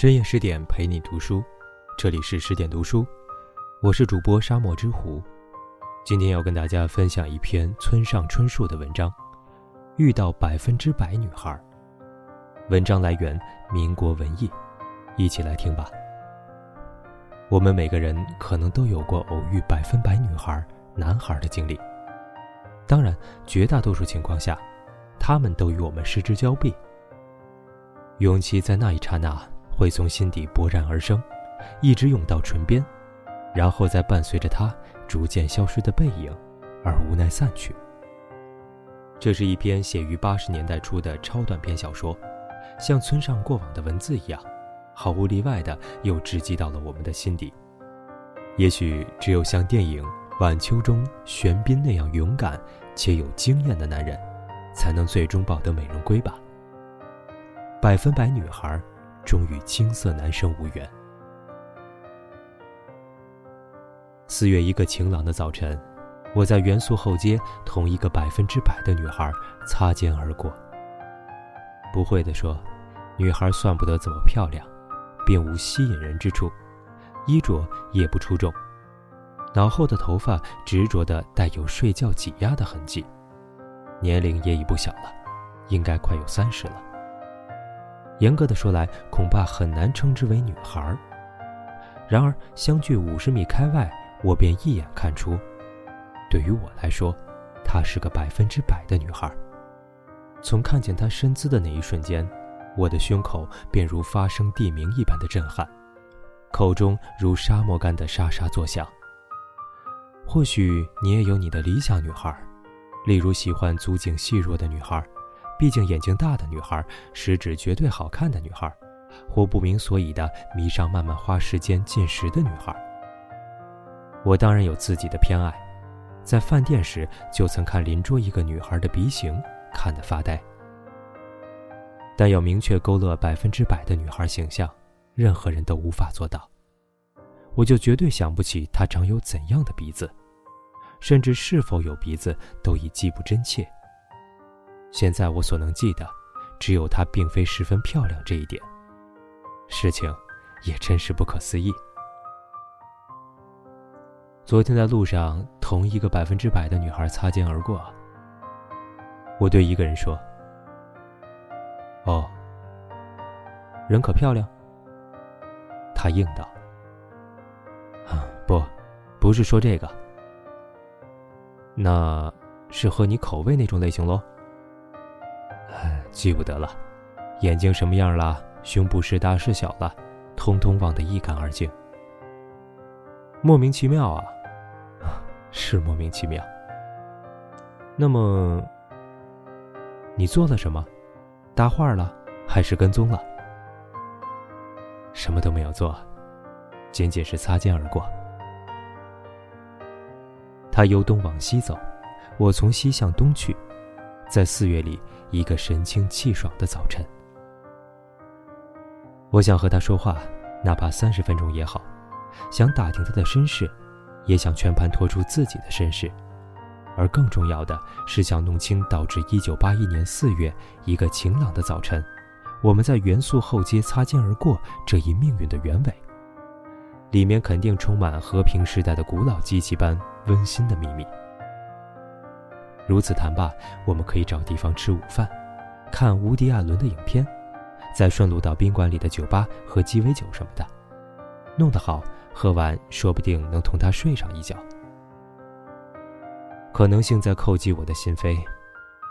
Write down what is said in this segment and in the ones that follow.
深夜十点陪你读书，这里是十点读书，我是主播沙漠之狐。今天要跟大家分享一篇村上春树的文章《遇到百分之百女孩》。文章来源民国文艺，一起来听吧。我们每个人可能都有过偶遇百分百女孩、男孩的经历，当然，绝大多数情况下，他们都与我们失之交臂。勇气在那一刹那会从心底勃然而生，一直涌到唇边，然后再伴随着它逐渐消失的背影，而无奈散去。这是一篇写于八十年代初的超短篇小说，像村上过往的文字一样。毫无例外的，又直击到了我们的心底。也许只有像电影《晚秋》中玄彬那样勇敢且有经验的男人，才能最终抱得美人归吧。百分百女孩，终与青涩男生无缘。四月一个晴朗的早晨，我在元素后街同一个百分之百的女孩擦肩而过。不会的说，女孩算不得怎么漂亮。并无吸引人之处，衣着也不出众，脑后的头发执着的带有睡觉挤压的痕迹，年龄也已不小了，应该快有三十了。严格的说来，恐怕很难称之为女孩儿。然而相距五十米开外，我便一眼看出，对于我来说，她是个百分之百的女孩。从看见她身姿的那一瞬间。我的胸口便如发生地鸣一般的震撼，口中如沙漠般的沙沙作响。或许你也有你的理想女孩，例如喜欢足颈细弱的女孩，毕竟眼睛大的女孩，食指绝对好看的女孩，或不明所以的迷上慢慢花时间进食的女孩。我当然有自己的偏爱，在饭店时就曾看邻桌一个女孩的鼻型，看得发呆。但要明确勾勒百分之百的女孩形象，任何人都无法做到。我就绝对想不起她长有怎样的鼻子，甚至是否有鼻子都已记不真切。现在我所能记得，只有她并非十分漂亮这一点。事情也真是不可思议。昨天在路上同一个百分之百的女孩擦肩而过，我对一个人说。哦，人可漂亮。他应道：“啊，不，不是说这个。那是合你口味那种类型喽？记不得了，眼睛什么样了，胸部是大是小了，通通忘得一干二净。莫名其妙啊，是莫名其妙。那么，你做了什么？”搭话了，还是跟踪了？什么都没有做，仅仅是擦肩而过。他由东往西走，我从西向东去，在四月里一个神清气爽的早晨。我想和他说话，哪怕三十分钟也好，想打听他的身世，也想全盘托出自己的身世。而更重要的是，想弄清导致1981年4月一个晴朗的早晨，我们在元素后街擦肩而过这一命运的原委。里面肯定充满和平时代的古老机器般温馨的秘密。如此谈罢，我们可以找地方吃午饭，看无迪·艾伦的影片，再顺路到宾馆里的酒吧喝鸡尾酒什么的。弄得好，喝完说不定能同他睡上一觉。可能性在叩击我的心扉，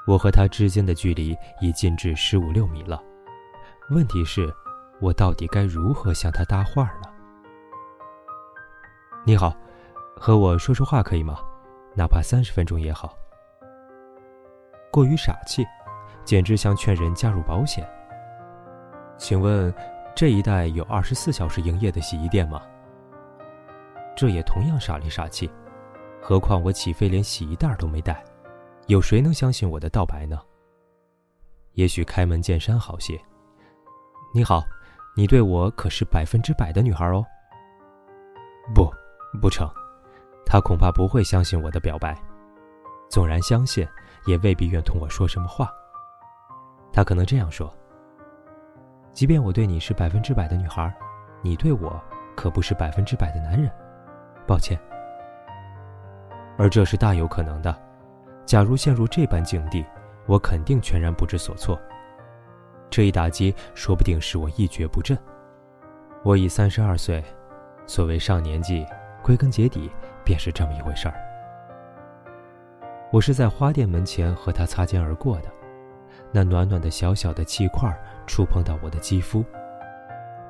我和他之间的距离已近至十五六米了。问题是，我到底该如何向他搭话呢？你好，和我说说话可以吗？哪怕三十分钟也好。过于傻气，简直像劝人加入保险。请问，这一带有二十四小时营业的洗衣店吗？这也同样傻里傻气。何况我起飞连洗衣袋都没带，有谁能相信我的道白呢？也许开门见山好些。你好，你对我可是百分之百的女孩哦。不，不成，他恐怕不会相信我的表白。纵然相信，也未必愿同我说什么话。他可能这样说：“即便我对你是百分之百的女孩，你对我可不是百分之百的男人。抱歉。而这是大有可能的。假如陷入这般境地，我肯定全然不知所措。这一打击说不定使我一蹶不振。我已三十二岁，所谓上年纪，归根结底便是这么一回事儿。我是在花店门前和他擦肩而过的。那暖暖的小小的气块触碰到我的肌肤，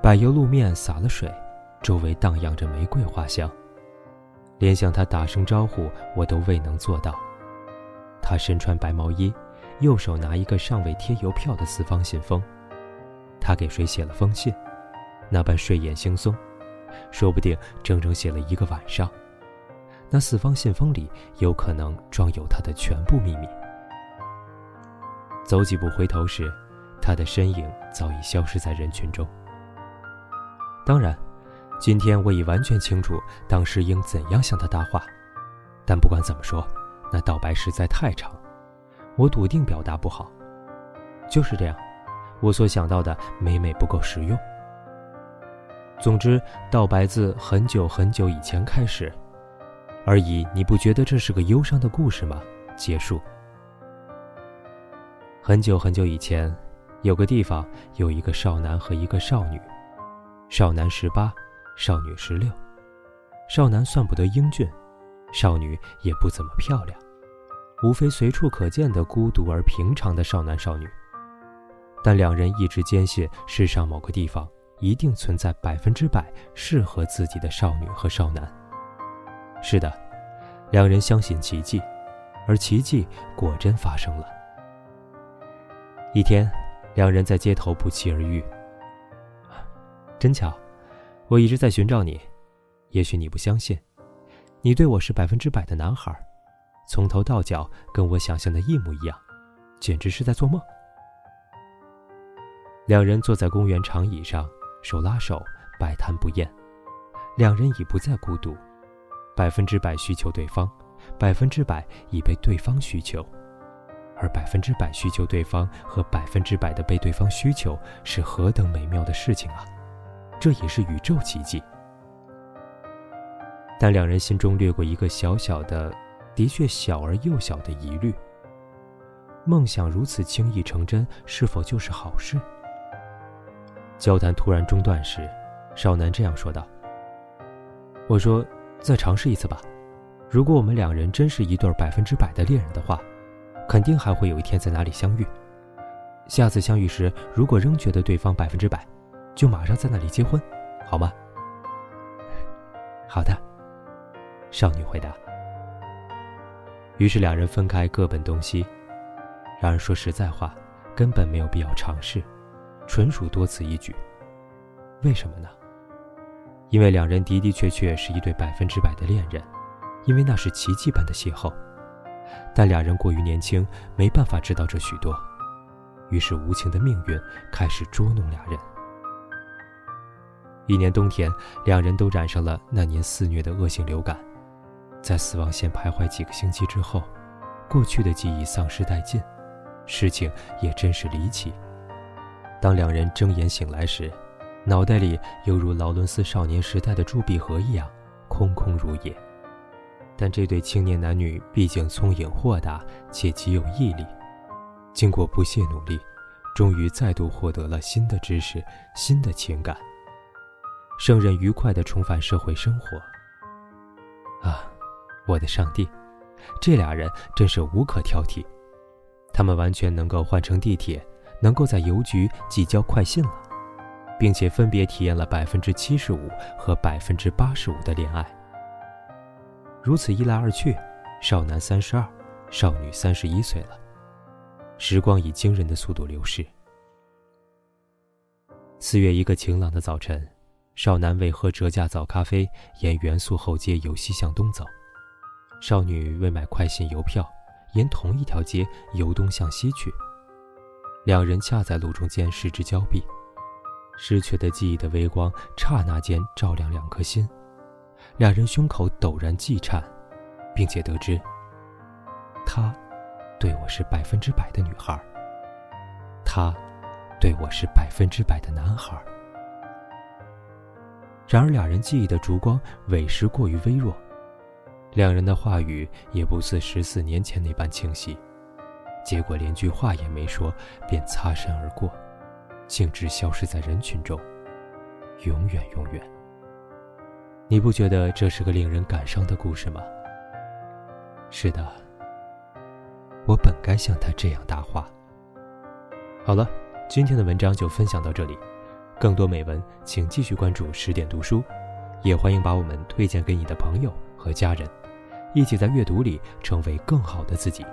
柏油路面洒了水，周围荡漾着玫瑰花香。连向他打声招呼，我都未能做到。他身穿白毛衣，右手拿一个尚未贴邮票的四方信封。他给谁写了封信？那般睡眼惺忪，说不定整整写了一个晚上。那四方信封里有可能装有他的全部秘密。走几步回头时，他的身影早已消失在人群中。当然，今天我已完全清楚当时应怎样向他搭话，但不管怎么说，那道白实在太长，我笃定表达不好。就是这样，我所想到的每每不够实用。总之，道白自很久很久以前开始，而已。你不觉得这是个忧伤的故事吗？结束。很久很久以前，有个地方有一个少男和一个少女，少男十八，少女十六。少男算不得英俊，少女也不怎么漂亮，无非随处可见的孤独而平常的少男少女。但两人一直坚信世上某个地方一定存在百分之百适合自己的少女和少男。是的，两人相信奇迹，而奇迹果真发生了。一天，两人在街头不期而遇。真巧，我一直在寻找你。也许你不相信，你对我是百分之百的男孩，从头到脚跟我想象的一模一样，简直是在做梦。两人坐在公园长椅上，手拉手，百谈不厌。两人已不再孤独，百分之百需求对方，百分之百已被对方需求。而百分之百需求对方和百分之百的被对方需求是何等美妙的事情啊！这也是宇宙奇迹。但两人心中掠过一个小小的、的确小而又小的疑虑：梦想如此轻易成真，是否就是好事？交谈突然中断时，少男这样说道：“我说，再尝试一次吧。如果我们两人真是一对百分之百的恋人的话。”肯定还会有一天在哪里相遇。下次相遇时，如果仍觉得对方百分之百，就马上在那里结婚，好吗？好的，少女回答。于是两人分开，各奔东西。然而说实在话，根本没有必要尝试，纯属多此一举。为什么呢？因为两人的的确确是一对百分之百的恋人，因为那是奇迹般的邂逅。但两人过于年轻，没办法知道这许多，于是无情的命运开始捉弄俩人。一年冬天，两人都染上了那年肆虐的恶性流感，在死亡线徘徊几个星期之后，过去的记忆丧失殆尽，事情也真是离奇。当两人睁眼醒来时，脑袋里犹如劳伦斯少年时代的铸币盒一样，空空如也。但这对青年男女毕竟聪颖豁达且极有毅力，经过不懈努力，终于再度获得了新的知识、新的情感，胜任愉快地重返社会生活。啊，我的上帝，这俩人真是无可挑剔，他们完全能够换乘地铁，能够在邮局寄交快信了，并且分别体验了百分之七十五和百分之八十五的恋爱。如此一来二去，少男三十二，少女三十一岁了。时光以惊人的速度流逝。四月一个晴朗的早晨，少男为喝折价早咖啡，沿元素后街由西向东走；少女为买快信邮票，沿同一条街由东向西去。两人恰在路中间失之交臂，失去的记忆的微光，刹那间照亮两颗心。两人胸口陡然悸颤，并且得知，她对我是百分之百的女孩，他对我是百分之百的男孩。然而，俩人记忆的烛光委实过于微弱，两人的话语也不似十四年前那般清晰，结果连句话也没说，便擦身而过，径直消失在人群中，永远永远。你不觉得这是个令人感伤的故事吗？是的，我本该像他这样搭话。好了，今天的文章就分享到这里。更多美文，请继续关注十点读书，也欢迎把我们推荐给你的朋友和家人，一起在阅读里成为更好的自己。